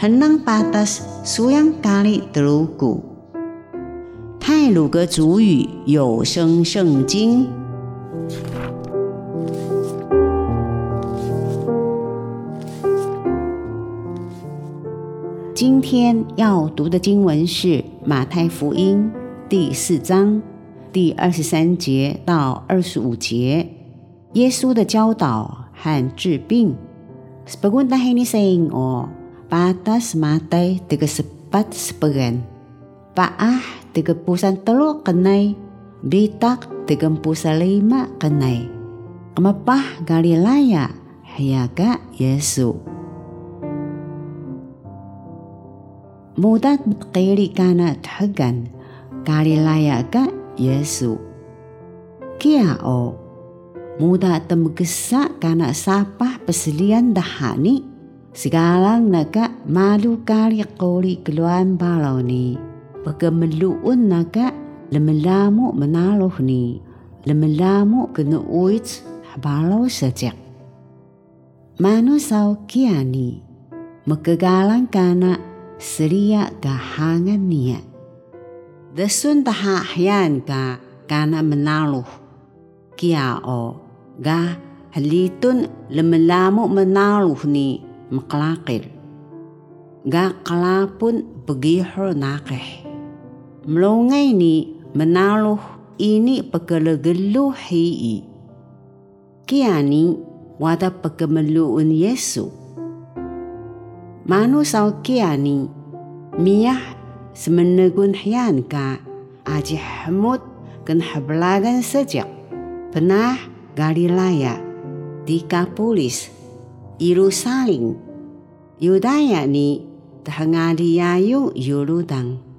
henang patas suyang kali telugu。泰鲁格族语有声圣经。今天要读的经文是马太福音第四章第二十三节到二十五节，耶稣的教导和治病。Sebagai ini saying oh patas matai tiga sepat sebagian paah tiga pusan telu kenai. Bitak tiga pusa lima kenai. Kemapah Galilaya hayaga Yesu. Mudat betqiri kana thagan Galilaya ga Yesu. Kia o muda temgesa kana sapah peselian dahani segalang naga malu kali koli keluan balau ni. Pagameluun naga lemelamu menaluh ni. Lemelamu kena uit balau sejak. Manu sau kiani megagalang kana seria gahangan niat Desun tahahyan ka kana menaluh. Kia o ga halitun lemelamu menaluh ni maklakir. Ga kalapun begihor nakeh. Melongay ni menaluh ini pekelegelu hii. Kia ni wada pekemeluun Yesu. Manu saw kia ni miyah semenegun hian ka aji hamut kan hablagan sejak. Penah Yerusalem, Yudaya 灯